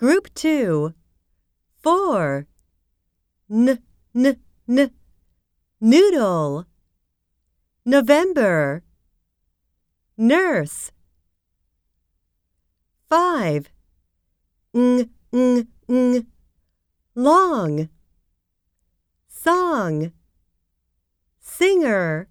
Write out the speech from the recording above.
Group 2 4 N n n. Noodle. November. Nurse. 5 Ng ng ng. Long. Song. Singer.